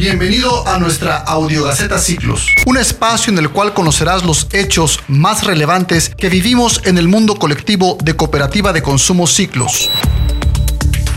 Bienvenido a nuestra Audiogaceta Ciclos, un espacio en el cual conocerás los hechos más relevantes que vivimos en el mundo colectivo de Cooperativa de Consumo Ciclos.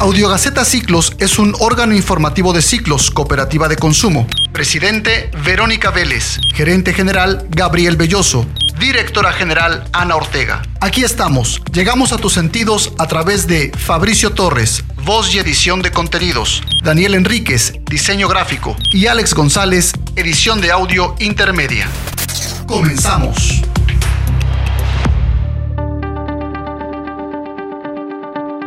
Audiogaceta Ciclos es un órgano informativo de Ciclos, Cooperativa de Consumo. Presidente Verónica Vélez, gerente general Gabriel Belloso, directora general Ana Ortega. Aquí estamos, llegamos a tus sentidos a través de Fabricio Torres, voz y edición de contenidos, Daniel Enríquez, diseño gráfico y Alex González, edición de audio intermedia. Comenzamos.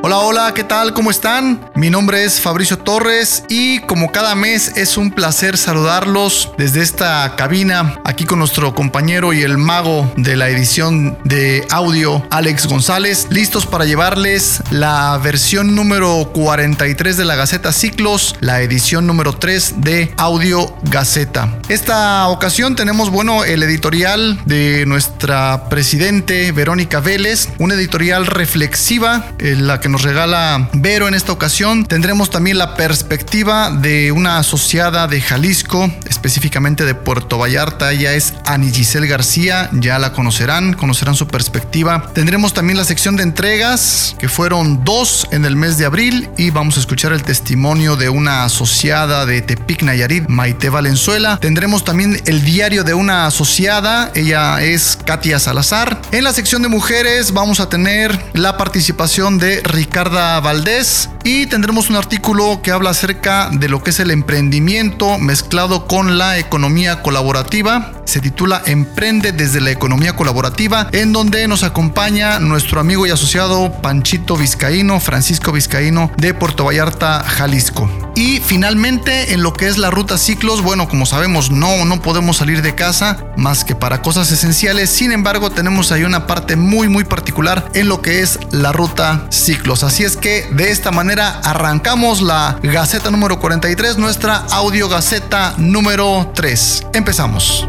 Hola, hola, ¿qué tal? ¿Cómo están? Mi nombre es Fabricio Torres y como cada mes es un placer saludarlos desde esta cabina aquí con nuestro compañero y el mago de la edición de audio, Alex González, listos para llevarles la versión número 43 de la Gaceta Ciclos, la edición número 3 de Audio Gaceta. Esta ocasión tenemos, bueno, el editorial de nuestra presidente Verónica Vélez, una editorial reflexiva en la que nos regala Vero en esta ocasión. Tendremos también la perspectiva de una asociada de Jalisco, específicamente de Puerto Vallarta. Ella es Ani Giselle García, ya la conocerán, conocerán su perspectiva. Tendremos también la sección de entregas, que fueron dos en el mes de abril, y vamos a escuchar el testimonio de una asociada de Tepic Nayarit, Maite Valenzuela. Tendremos también el diario de una asociada, ella es Katia Salazar. En la sección de mujeres vamos a tener la participación de Ricarda Valdés y tendremos un artículo que habla acerca de lo que es el emprendimiento mezclado con la economía colaborativa. Se titula Emprende desde la economía colaborativa, en donde nos acompaña nuestro amigo y asociado Panchito Vizcaíno, Francisco Vizcaíno de Puerto Vallarta, Jalisco. Y finalmente, en lo que es la ruta ciclos, bueno, como sabemos, no, no podemos salir de casa más que para cosas esenciales. Sin embargo, tenemos ahí una parte muy, muy particular en lo que es la ruta ciclos. Así es que de esta manera arrancamos la Gaceta número 43, nuestra audio Gaceta número 3. Empezamos.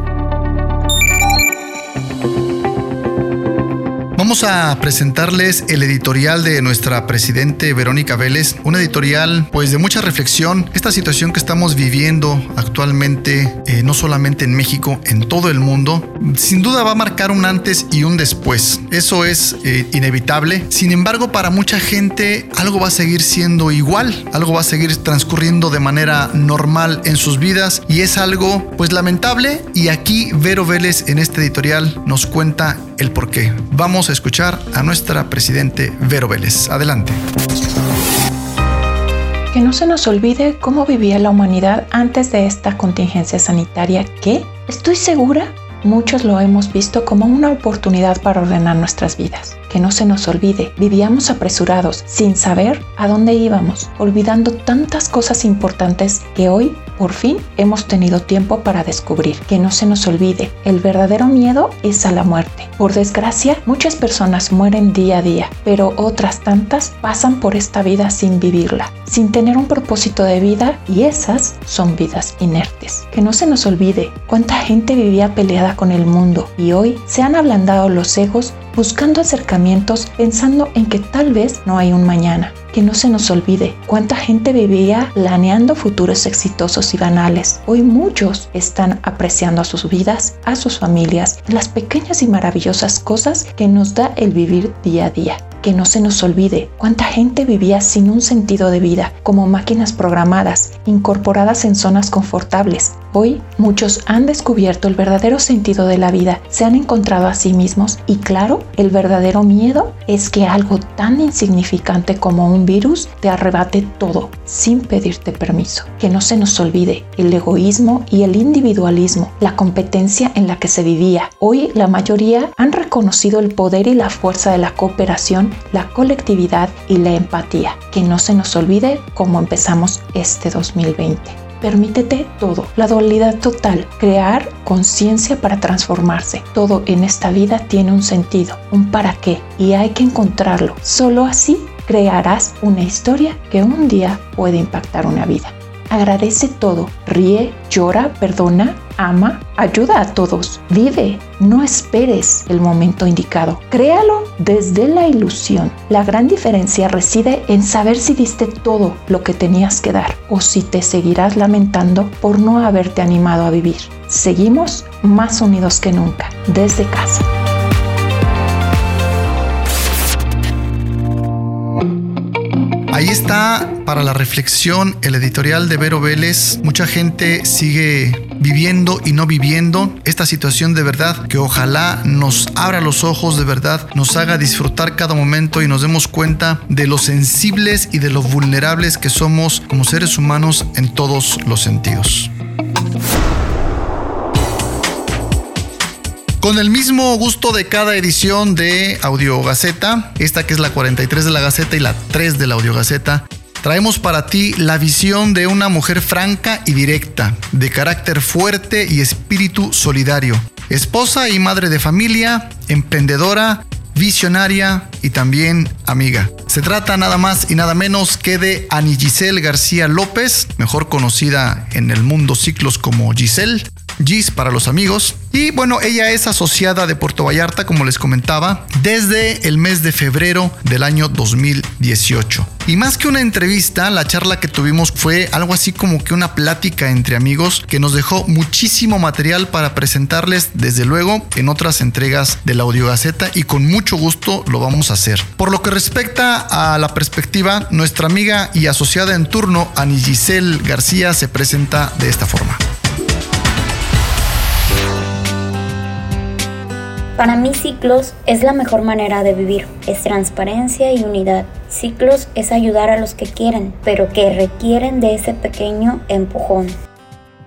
Vamos a presentarles el editorial de nuestra presidente Verónica Vélez, un editorial pues de mucha reflexión. Esta situación que estamos viviendo actualmente, eh, no solamente en México, en todo el mundo, sin duda va a marcar un antes y un después. Eso es eh, inevitable. Sin embargo, para mucha gente algo va a seguir siendo igual, algo va a seguir transcurriendo de manera normal en sus vidas y es algo pues lamentable y aquí Vero Vélez en este editorial nos cuenta el por qué. Vamos a escuchar a nuestra presidente Vero Vélez. Adelante. Que no se nos olvide cómo vivía la humanidad antes de esta contingencia sanitaria que, estoy segura, muchos lo hemos visto como una oportunidad para ordenar nuestras vidas que no se nos olvide, vivíamos apresurados, sin saber a dónde íbamos, olvidando tantas cosas importantes que hoy, por fin, hemos tenido tiempo para descubrir. Que no se nos olvide, el verdadero miedo es a la muerte. Por desgracia, muchas personas mueren día a día, pero otras tantas pasan por esta vida sin vivirla, sin tener un propósito de vida y esas son vidas inertes. Que no se nos olvide cuánta gente vivía peleada con el mundo y hoy se han ablandado los egos buscando acercamientos pensando en que tal vez no hay un mañana. Que no se nos olvide cuánta gente vivía planeando futuros exitosos y banales. Hoy muchos están apreciando a sus vidas, a sus familias, las pequeñas y maravillosas cosas que nos da el vivir día a día que no se nos olvide cuánta gente vivía sin un sentido de vida, como máquinas programadas, incorporadas en zonas confortables. Hoy muchos han descubierto el verdadero sentido de la vida, se han encontrado a sí mismos y claro, el verdadero miedo es que algo tan insignificante como un virus te arrebate todo sin pedirte permiso. Que no se nos olvide el egoísmo y el individualismo, la competencia en la que se vivía. Hoy la mayoría han reconocido el poder y la fuerza de la cooperación, la colectividad y la empatía. Que no se nos olvide cómo empezamos este 2020. Permítete todo, la dualidad total, crear conciencia para transformarse. Todo en esta vida tiene un sentido, un para qué, y hay que encontrarlo. Solo así crearás una historia que un día puede impactar una vida. Agradece todo, ríe, llora, perdona, ama, ayuda a todos, vive, no esperes el momento indicado, créalo desde la ilusión. La gran diferencia reside en saber si diste todo lo que tenías que dar o si te seguirás lamentando por no haberte animado a vivir. Seguimos más unidos que nunca, desde casa. Ahí está para la reflexión el editorial de Vero Vélez. Mucha gente sigue viviendo y no viviendo esta situación de verdad que ojalá nos abra los ojos de verdad, nos haga disfrutar cada momento y nos demos cuenta de lo sensibles y de lo vulnerables que somos como seres humanos en todos los sentidos. Con el mismo gusto de cada edición de Audio Gaceta, esta que es la 43 de la Gaceta y la 3 de la Audio Gaceta, traemos para ti la visión de una mujer franca y directa, de carácter fuerte y espíritu solidario, esposa y madre de familia, emprendedora, visionaria y también amiga. Se trata nada más y nada menos que de Ani Giselle García López, mejor conocida en el mundo ciclos como Giselle, Gis para los amigos. Y bueno, ella es asociada de Puerto Vallarta, como les comentaba, desde el mes de febrero del año 2018. Y más que una entrevista, la charla que tuvimos fue algo así como que una plática entre amigos que nos dejó muchísimo material para presentarles desde luego en otras entregas de la Audiogaceta y con mucho gusto lo vamos a hacer. Por lo que respecta a la perspectiva, nuestra amiga y asociada en turno, Ani Giselle García, se presenta de esta forma. Para mí Ciclos es la mejor manera de vivir, es transparencia y unidad. Ciclos es ayudar a los que quieren, pero que requieren de ese pequeño empujón.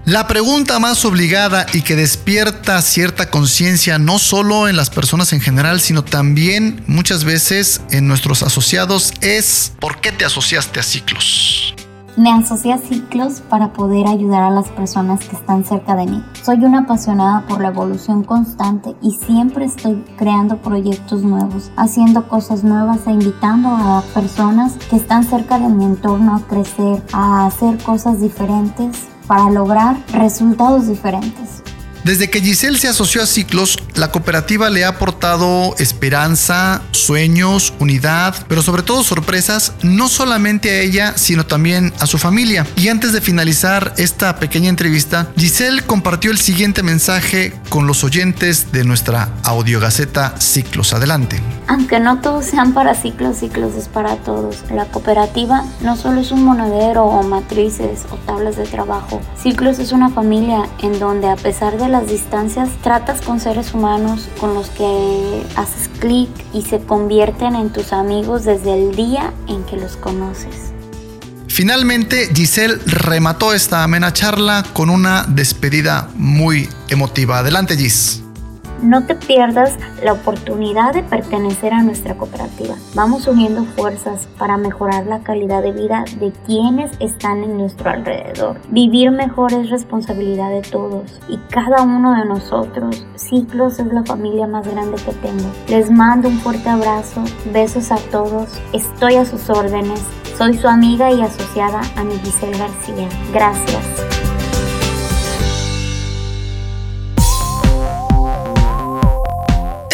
La pregunta más obligada y que despierta cierta conciencia no solo en las personas en general, sino también muchas veces en nuestros asociados es ¿por qué te asociaste a ciclos? Me asocié a ciclos para poder ayudar a las personas que están cerca de mí. Soy una apasionada por la evolución constante y siempre estoy creando proyectos nuevos, haciendo cosas nuevas e invitando a personas que están cerca de mi entorno a crecer, a hacer cosas diferentes para lograr resultados diferentes. Desde que Giselle se asoció a Ciclos, la cooperativa le ha aportado esperanza, sueños, unidad, pero sobre todo sorpresas, no solamente a ella, sino también a su familia. Y antes de finalizar esta pequeña entrevista, Giselle compartió el siguiente mensaje con los oyentes de nuestra audiogaceta Ciclos. Adelante. Aunque no todos sean para Ciclos, Ciclos es para todos. La cooperativa no solo es un monedero o matrices o tablas de trabajo. Ciclos es una familia en donde a pesar de las distancias tratas con seres humanos con los que haces clic y se convierten en tus amigos desde el día en que los conoces. Finalmente, Giselle remató esta amena charla con una despedida muy emotiva. Adelante, Gis. No te pierdas la oportunidad de pertenecer a nuestra cooperativa. Vamos uniendo fuerzas para mejorar la calidad de vida de quienes están en nuestro alrededor. Vivir mejor es responsabilidad de todos y cada uno de nosotros. Ciclos es la familia más grande que tengo. Les mando un fuerte abrazo, besos a todos. Estoy a sus órdenes. Soy su amiga y asociada Giselle García. Gracias.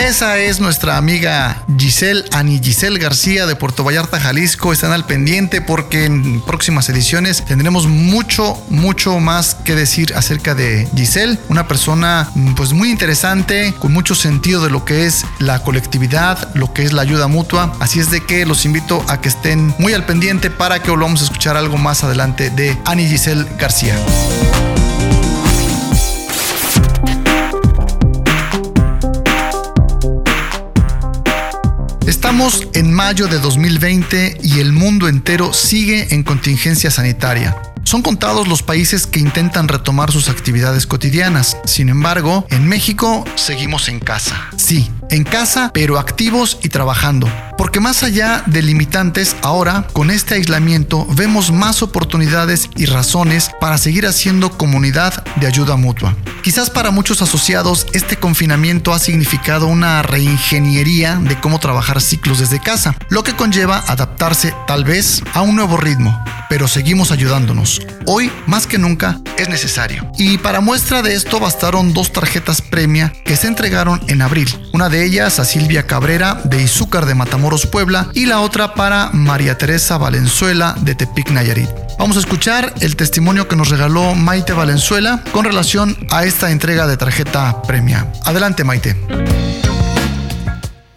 Esa es nuestra amiga Giselle, Ani Giselle García de Puerto Vallarta, Jalisco. Están al pendiente porque en próximas ediciones tendremos mucho, mucho más que decir acerca de Giselle. Una persona mm, pues muy interesante, con mucho sentido de lo que es la colectividad, lo que es la ayuda mutua. Así es de que los invito a que estén muy al pendiente para que volvamos a escuchar algo más adelante de Ani Giselle García. Estamos en mayo de 2020 y el mundo entero sigue en contingencia sanitaria. Son contados los países que intentan retomar sus actividades cotidianas. Sin embargo, en México seguimos en casa. Sí, en casa, pero activos y trabajando. Porque más allá de limitantes, ahora con este aislamiento vemos más oportunidades y razones para seguir haciendo comunidad de ayuda mutua. Quizás para muchos asociados este confinamiento ha significado una reingeniería de cómo trabajar ciclos desde casa, lo que conlleva adaptarse tal vez a un nuevo ritmo, pero seguimos ayudándonos. Hoy, más que nunca, es necesario. Y para muestra de esto bastaron dos tarjetas premia que se entregaron en abril. Una de ellas a Silvia Cabrera de Izúcar de Matamoros, Puebla, y la otra para María Teresa Valenzuela de Tepic, Nayarit. Vamos a escuchar el testimonio que nos regaló Maite Valenzuela con relación a esta entrega de tarjeta premia. Adelante, Maite.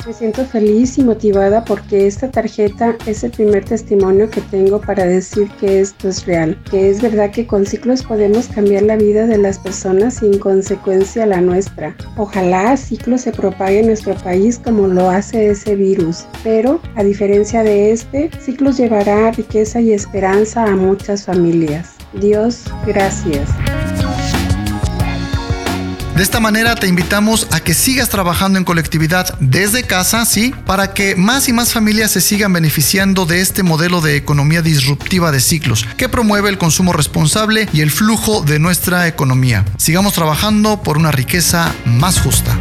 Me siento feliz y motivada porque esta tarjeta es el primer testimonio que tengo para decir que esto es real, que es verdad que con ciclos podemos cambiar la vida de las personas sin consecuencia la nuestra. Ojalá ciclos se propague en nuestro país como lo hace ese virus, pero a diferencia de este, ciclos llevará riqueza y esperanza a muchas familias. Dios, gracias. De esta manera te invitamos a que sigas trabajando en colectividad desde casa, sí, para que más y más familias se sigan beneficiando de este modelo de economía disruptiva de ciclos que promueve el consumo responsable y el flujo de nuestra economía. Sigamos trabajando por una riqueza más justa.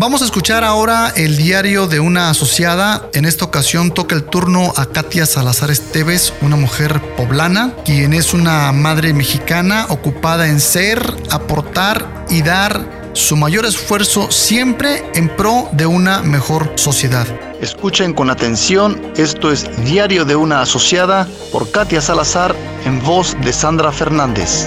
Vamos a escuchar ahora el diario de una asociada. En esta ocasión toca el turno a Katia Salazar Esteves, una mujer poblana, quien es una madre mexicana ocupada en ser, aportar y dar su mayor esfuerzo siempre en pro de una mejor sociedad. Escuchen con atención, esto es Diario de una Asociada por Katia Salazar en voz de Sandra Fernández.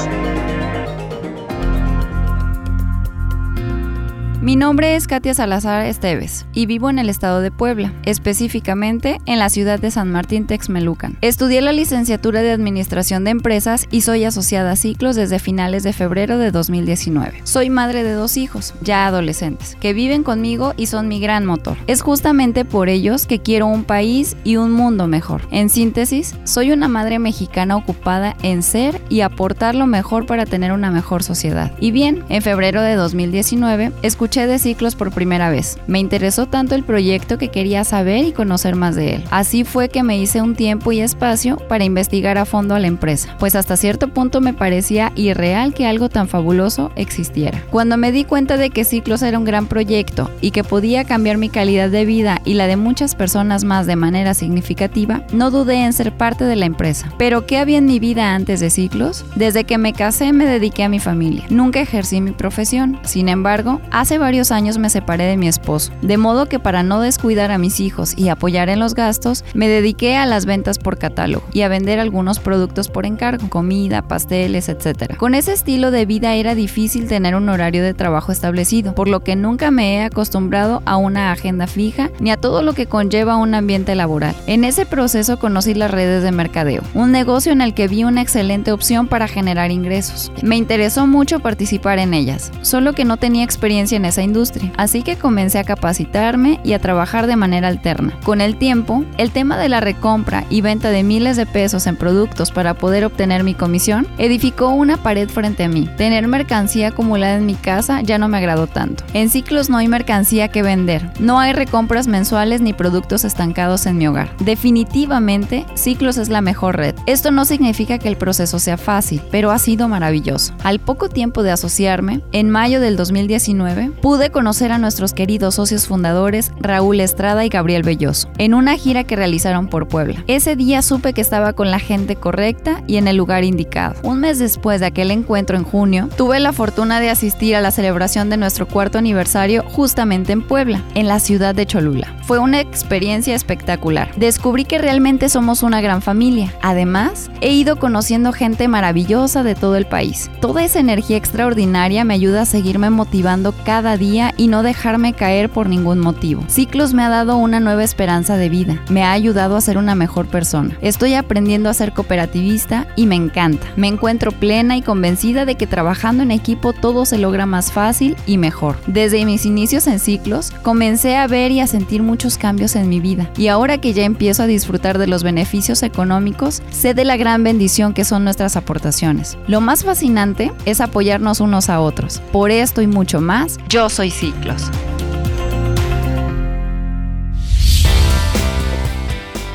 Mi nombre es Katia Salazar Esteves y vivo en el estado de Puebla, específicamente en la ciudad de San Martín Texmelucan. Estudié la licenciatura de Administración de Empresas y soy asociada a ciclos desde finales de febrero de 2019. Soy madre de dos hijos, ya adolescentes, que viven conmigo y son mi gran motor. Es justamente por ellos que quiero un país y un mundo mejor. En síntesis, soy una madre mexicana ocupada en ser y aportar lo mejor para tener una mejor sociedad. Y bien, en febrero de 2019 escuché de ciclos por primera vez. Me interesó tanto el proyecto que quería saber y conocer más de él. Así fue que me hice un tiempo y espacio para investigar a fondo a la empresa, pues hasta cierto punto me parecía irreal que algo tan fabuloso existiera. Cuando me di cuenta de que Ciclos era un gran proyecto y que podía cambiar mi calidad de vida y la de muchas personas más de manera significativa, no dudé en ser parte de la empresa. Pero ¿qué había en mi vida antes de Ciclos? Desde que me casé me dediqué a mi familia. Nunca ejercí mi profesión. Sin embargo, hace varios años me separé de mi esposo, de modo que para no descuidar a mis hijos y apoyar en los gastos, me dediqué a las ventas por catálogo y a vender algunos productos por encargo, comida, pasteles, etc. Con ese estilo de vida era difícil tener un horario de trabajo establecido, por lo que nunca me he acostumbrado a una agenda fija ni a todo lo que conlleva un ambiente laboral. En ese proceso conocí las redes de mercadeo, un negocio en el que vi una excelente opción para generar ingresos. Me interesó mucho participar en ellas, solo que no tenía experiencia en esa industria, así que comencé a capacitarme y a trabajar de manera alterna. Con el tiempo, el tema de la recompra y venta de miles de pesos en productos para poder obtener mi comisión edificó una pared frente a mí. Tener mercancía acumulada en mi casa ya no me agradó tanto. En ciclos no hay mercancía que vender, no hay recompras mensuales ni productos estancados en mi hogar. Definitivamente, Ciclos es la mejor red. Esto no significa que el proceso sea fácil, pero ha sido maravilloso. Al poco tiempo de asociarme, en mayo del 2019, pude conocer a nuestros queridos socios fundadores Raúl Estrada y Gabriel Belloso en una gira que realizaron por Puebla. Ese día supe que estaba con la gente correcta y en el lugar indicado. Un mes después de aquel encuentro en junio, tuve la fortuna de asistir a la celebración de nuestro cuarto aniversario justamente en Puebla, en la ciudad de Cholula. Fue una experiencia espectacular. Descubrí que realmente somos una gran familia. Además, he ido conociendo gente maravillosa de todo el país. Toda esa energía extraordinaria me ayuda a seguirme motivando cada día y no dejarme caer por ningún motivo. Ciclos me ha dado una nueva esperanza de vida, me ha ayudado a ser una mejor persona. Estoy aprendiendo a ser cooperativista y me encanta. Me encuentro plena y convencida de que trabajando en equipo todo se logra más fácil y mejor. Desde mis inicios en Ciclos, comencé a ver y a sentir muchos cambios en mi vida y ahora que ya empiezo a disfrutar de los beneficios económicos, sé de la gran bendición que son nuestras aportaciones. Lo más fascinante es apoyarnos unos a otros. Por esto y mucho más, yo soy Ciclos.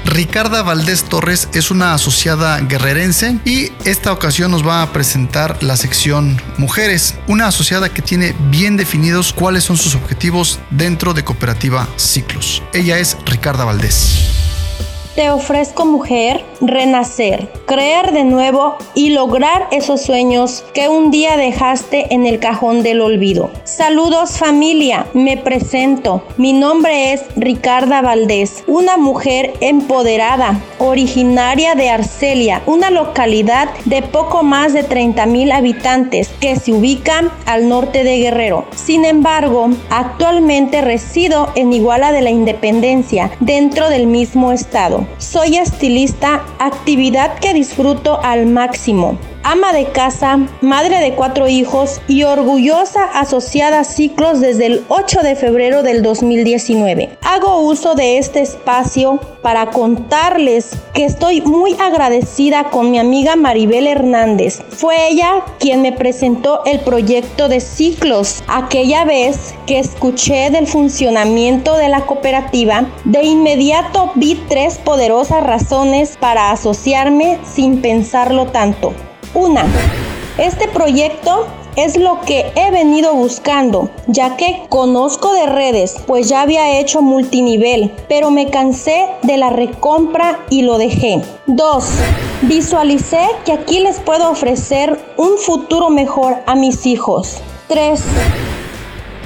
Ricarda Valdés Torres es una asociada guerrerense y esta ocasión nos va a presentar la sección Mujeres, una asociada que tiene bien definidos cuáles son sus objetivos dentro de Cooperativa Ciclos. Ella es Ricarda Valdés. Te ofrezco mujer, renacer, creer de nuevo y lograr esos sueños que un día dejaste en el cajón del olvido. Saludos familia, me presento. Mi nombre es Ricarda Valdés, una mujer empoderada, originaria de Arcelia, una localidad de poco más de 30 mil habitantes que se ubica al norte de Guerrero. Sin embargo, actualmente resido en Iguala de la Independencia, dentro del mismo estado. Soy estilista, actividad que disfruto al máximo ama de casa, madre de cuatro hijos y orgullosa asociada a Ciclos desde el 8 de febrero del 2019. Hago uso de este espacio para contarles que estoy muy agradecida con mi amiga Maribel Hernández. Fue ella quien me presentó el proyecto de Ciclos. Aquella vez que escuché del funcionamiento de la cooperativa, de inmediato vi tres poderosas razones para asociarme sin pensarlo tanto. Una, este proyecto es lo que he venido buscando, ya que conozco de redes, pues ya había hecho multinivel, pero me cansé de la recompra y lo dejé. 2. Visualicé que aquí les puedo ofrecer un futuro mejor a mis hijos. 3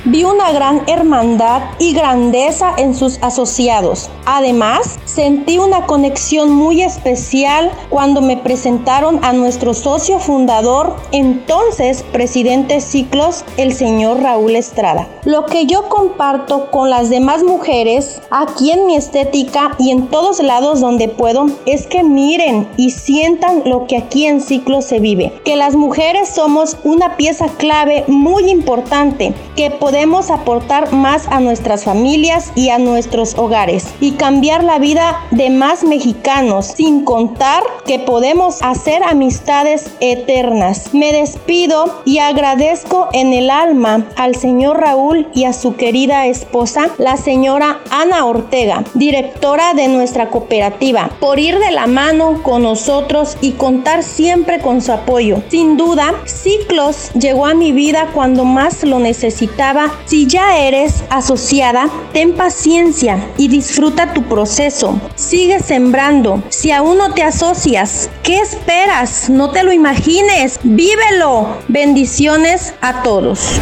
vi una gran hermandad y grandeza en sus asociados. Además, sentí una conexión muy especial cuando me presentaron a nuestro socio fundador, entonces presidente Ciclos, el señor Raúl Estrada. Lo que yo comparto con las demás mujeres aquí en mi estética y en todos lados donde puedo es que miren y sientan lo que aquí en Ciclos se vive. Que las mujeres somos una pieza clave muy importante que podemos podemos aportar más a nuestras familias y a nuestros hogares y cambiar la vida de más mexicanos, sin contar que podemos hacer amistades eternas. Me despido y agradezco en el alma al señor Raúl y a su querida esposa, la señora Ana Ortega, directora de nuestra cooperativa, por ir de la mano con nosotros y contar siempre con su apoyo. Sin duda, Ciclos llegó a mi vida cuando más lo necesitaba si ya eres asociada, ten paciencia y disfruta tu proceso. Sigue sembrando. Si aún no te asocias, ¿qué esperas? No te lo imagines. Vívelo. Bendiciones a todos.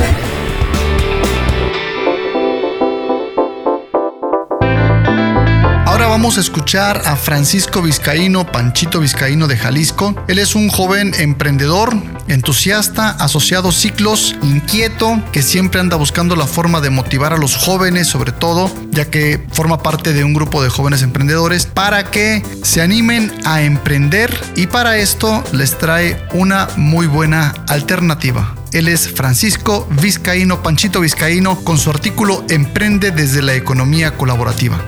vamos a escuchar a Francisco Vizcaíno, Panchito Vizcaíno de Jalisco. Él es un joven emprendedor, entusiasta, asociado ciclos, inquieto, que siempre anda buscando la forma de motivar a los jóvenes, sobre todo, ya que forma parte de un grupo de jóvenes emprendedores, para que se animen a emprender y para esto les trae una muy buena alternativa. Él es Francisco Vizcaíno, Panchito Vizcaíno, con su artículo Emprende desde la economía colaborativa.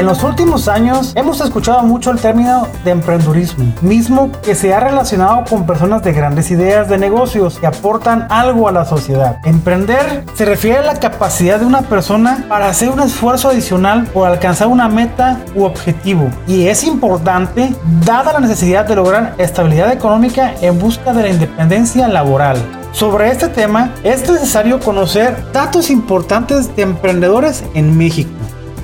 En los últimos años hemos escuchado mucho el término de emprendurismo, mismo que se ha relacionado con personas de grandes ideas de negocios que aportan algo a la sociedad. Emprender se refiere a la capacidad de una persona para hacer un esfuerzo adicional por alcanzar una meta u objetivo. Y es importante dada la necesidad de lograr estabilidad económica en busca de la independencia laboral. Sobre este tema es necesario conocer datos importantes de emprendedores en México.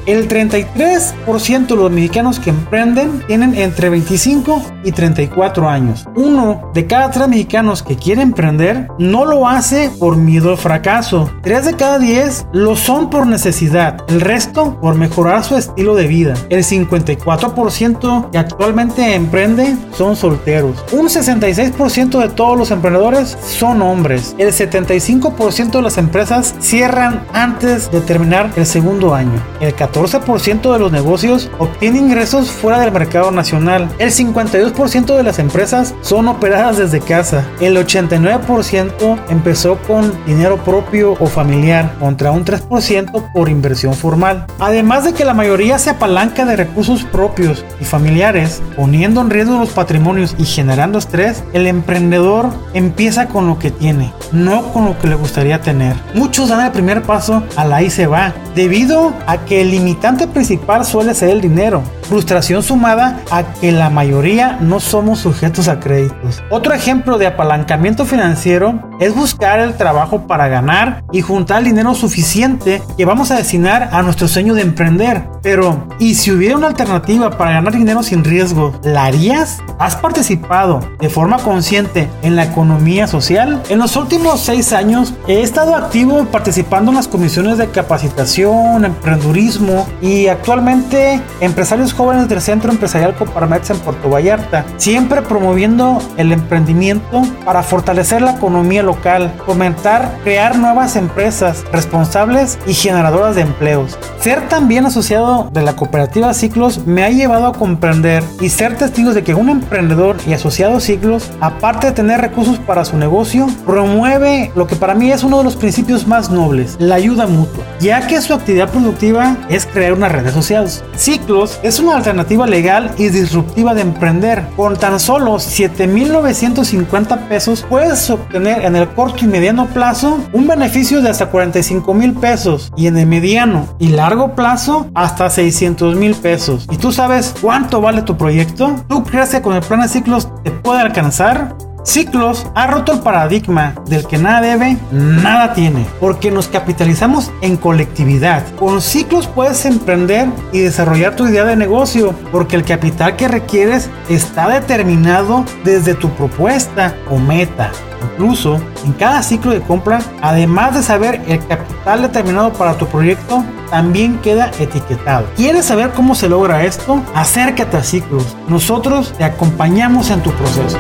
El 33% de los mexicanos que emprenden tienen entre 25 y 34 años. Uno de cada tres mexicanos que quiere emprender no lo hace por miedo al fracaso. Tres de cada 10 lo son por necesidad. El resto por mejorar su estilo de vida. El 54% que actualmente emprende son solteros. Un 66% de todos los emprendedores son hombres. El 75% de las empresas cierran antes de terminar el segundo año. El 14 14% de los negocios obtiene ingresos fuera del mercado nacional. El 52% de las empresas son operadas desde casa. El 89% empezó con dinero propio o familiar, contra un 3% por inversión formal. Además de que la mayoría se apalanca de recursos propios y familiares, poniendo en riesgo los patrimonios y generando estrés, el emprendedor empieza con lo que tiene, no con lo que le gustaría tener. Muchos dan el primer paso a la y se va, debido a que el limitante principal suele ser el dinero. Frustración sumada a que la mayoría no somos sujetos a créditos. Otro ejemplo de apalancamiento financiero es buscar el trabajo para ganar y juntar el dinero suficiente que vamos a destinar a nuestro sueño de emprender. Pero, ¿y si hubiera una alternativa para ganar dinero sin riesgo? ¿La harías? ¿Has participado de forma consciente en la economía social? En los últimos seis años he estado activo participando en las comisiones de capacitación, emprendurismo y actualmente empresarios jóvenes del Centro Empresarial Coparmex en Puerto Vallarta, siempre promoviendo el emprendimiento para fortalecer la economía local, fomentar, crear nuevas empresas responsables y generadoras de empleos. Ser también asociado de la cooperativa Ciclos me ha llevado a comprender y ser testigos de que un emprendedor y asociado Ciclos, aparte de tener recursos para su negocio, promueve lo que para mí es uno de los principios más nobles, la ayuda mutua, ya que su actividad productiva es crear una red de asociados. Ciclos es una alternativa legal y disruptiva de emprender. Con tan solo 7.950 pesos puedes obtener en el corto y mediano plazo un beneficio de hasta 45 mil pesos y en el mediano y largo plazo hasta 600 mil pesos. ¿Y tú sabes cuánto vale tu proyecto? ¿Tú crees que con el plan de ciclos te puede alcanzar? Ciclos ha roto el paradigma del que nada debe, nada tiene, porque nos capitalizamos en colectividad. Con Ciclos puedes emprender y desarrollar tu idea de negocio, porque el capital que requieres está determinado desde tu propuesta o meta. Incluso en cada ciclo de compra, además de saber el capital determinado para tu proyecto, también queda etiquetado. ¿Quieres saber cómo se logra esto? Acércate a Ciclos. Nosotros te acompañamos en tu proceso.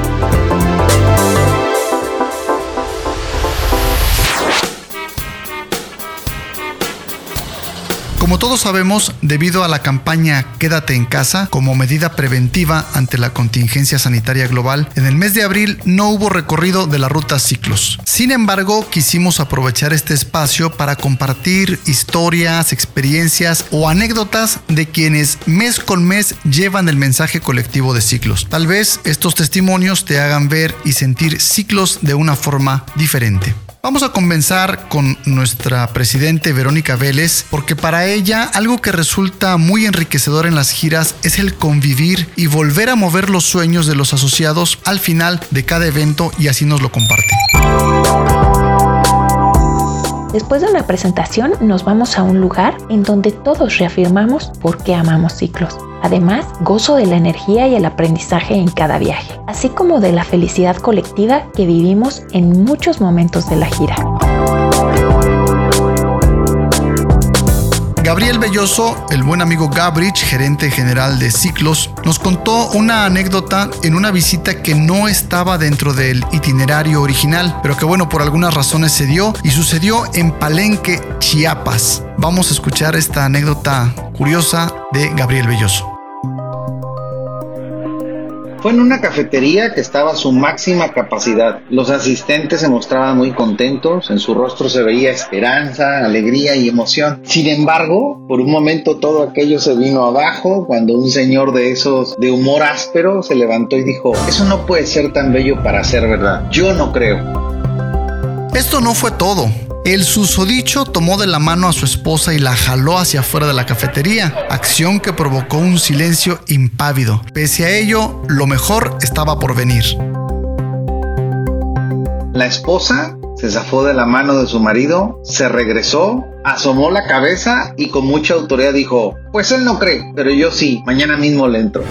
Como todos sabemos, debido a la campaña Quédate en casa como medida preventiva ante la contingencia sanitaria global, en el mes de abril no hubo recorrido de la ruta Ciclos. Sin embargo, quisimos aprovechar este espacio para compartir historias, experiencias o anécdotas de quienes mes con mes llevan el mensaje colectivo de Ciclos. Tal vez estos testimonios te hagan ver y sentir Ciclos de una forma diferente. Vamos a comenzar con nuestra presidente Verónica Vélez, porque para ella algo que resulta muy enriquecedor en las giras es el convivir y volver a mover los sueños de los asociados al final de cada evento y así nos lo comparte. Después de una presentación nos vamos a un lugar en donde todos reafirmamos por qué amamos ciclos. Además, gozo de la energía y el aprendizaje en cada viaje, así como de la felicidad colectiva que vivimos en muchos momentos de la gira. Gabriel Belloso, el buen amigo Gabrich, gerente general de Ciclos, nos contó una anécdota en una visita que no estaba dentro del itinerario original, pero que bueno, por algunas razones se dio y sucedió en Palenque, Chiapas. Vamos a escuchar esta anécdota curiosa de Gabriel Belloso. Fue en una cafetería que estaba a su máxima capacidad. Los asistentes se mostraban muy contentos, en su rostro se veía esperanza, alegría y emoción. Sin embargo, por un momento todo aquello se vino abajo cuando un señor de esos de humor áspero se levantó y dijo, eso no puede ser tan bello para ser verdad. Yo no creo. Esto no fue todo. El susodicho tomó de la mano a su esposa y la jaló hacia afuera de la cafetería, acción que provocó un silencio impávido. Pese a ello, lo mejor estaba por venir. La esposa se zafó de la mano de su marido, se regresó, asomó la cabeza y con mucha autoridad dijo, pues él no cree, pero yo sí, mañana mismo le entro.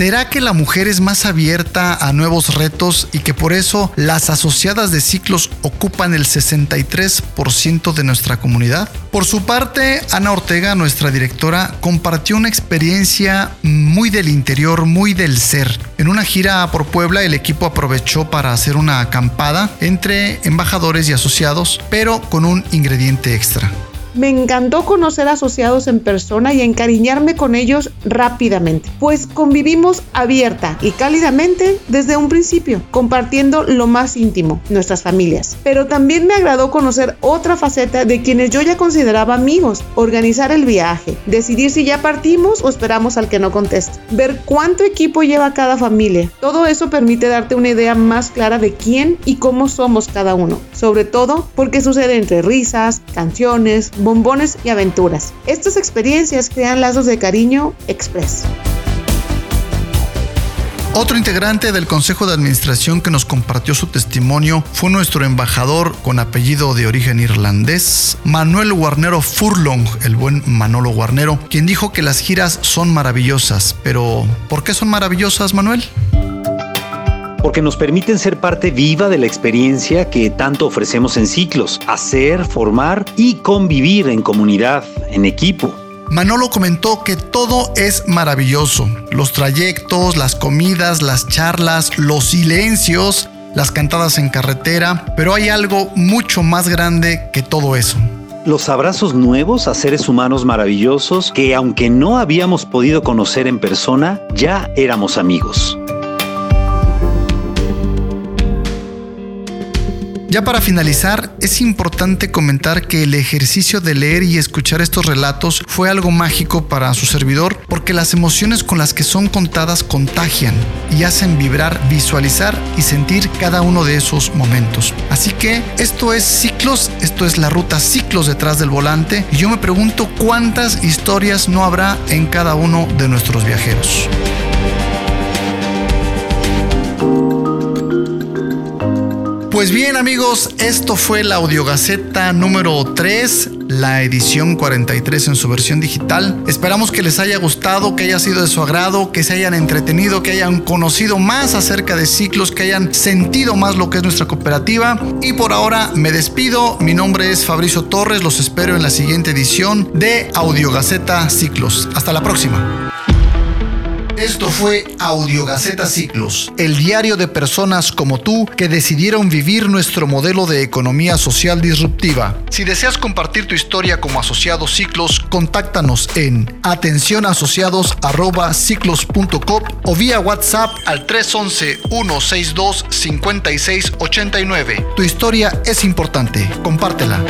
¿Será que la mujer es más abierta a nuevos retos y que por eso las asociadas de ciclos ocupan el 63% de nuestra comunidad? Por su parte, Ana Ortega, nuestra directora, compartió una experiencia muy del interior, muy del ser. En una gira por Puebla, el equipo aprovechó para hacer una acampada entre embajadores y asociados, pero con un ingrediente extra. Me encantó conocer asociados en persona y encariñarme con ellos rápidamente, pues convivimos abierta y cálidamente desde un principio, compartiendo lo más íntimo, nuestras familias. Pero también me agradó conocer otra faceta de quienes yo ya consideraba amigos, organizar el viaje, decidir si ya partimos o esperamos al que no conteste, ver cuánto equipo lleva cada familia. Todo eso permite darte una idea más clara de quién y cómo somos cada uno, sobre todo porque sucede entre risas, canciones, bombones y aventuras. Estas experiencias crean lazos de cariño express. Otro integrante del Consejo de Administración que nos compartió su testimonio fue nuestro embajador con apellido de origen irlandés, Manuel Guarnero Furlong, el buen Manolo Guarnero, quien dijo que las giras son maravillosas. Pero, ¿por qué son maravillosas, Manuel? Porque nos permiten ser parte viva de la experiencia que tanto ofrecemos en ciclos, hacer, formar y convivir en comunidad, en equipo. Manolo comentó que todo es maravilloso, los trayectos, las comidas, las charlas, los silencios, las cantadas en carretera, pero hay algo mucho más grande que todo eso los abrazos nuevos a seres humanos maravillosos que aunque no habíamos podido conocer en persona, ya éramos amigos. Ya para finalizar, es importante comentar que el ejercicio de leer y escuchar estos relatos fue algo mágico para su servidor porque las emociones con las que son contadas contagian y hacen vibrar, visualizar y sentir cada uno de esos momentos. Así que esto es ciclos, esto es la ruta ciclos detrás del volante y yo me pregunto cuántas historias no habrá en cada uno de nuestros viajeros. Pues bien amigos, esto fue la Audiogaceta número 3, la edición 43 en su versión digital. Esperamos que les haya gustado, que haya sido de su agrado, que se hayan entretenido, que hayan conocido más acerca de ciclos, que hayan sentido más lo que es nuestra cooperativa. Y por ahora me despido, mi nombre es Fabricio Torres, los espero en la siguiente edición de Audiogaceta Ciclos. Hasta la próxima. Esto fue Audiogaceta Ciclos, el diario de personas como tú que decidieron vivir nuestro modelo de economía social disruptiva. Si deseas compartir tu historia como asociado Ciclos, contáctanos en atencionasociados@ciclos.com o vía WhatsApp al 311 162 5689. Tu historia es importante, compártela.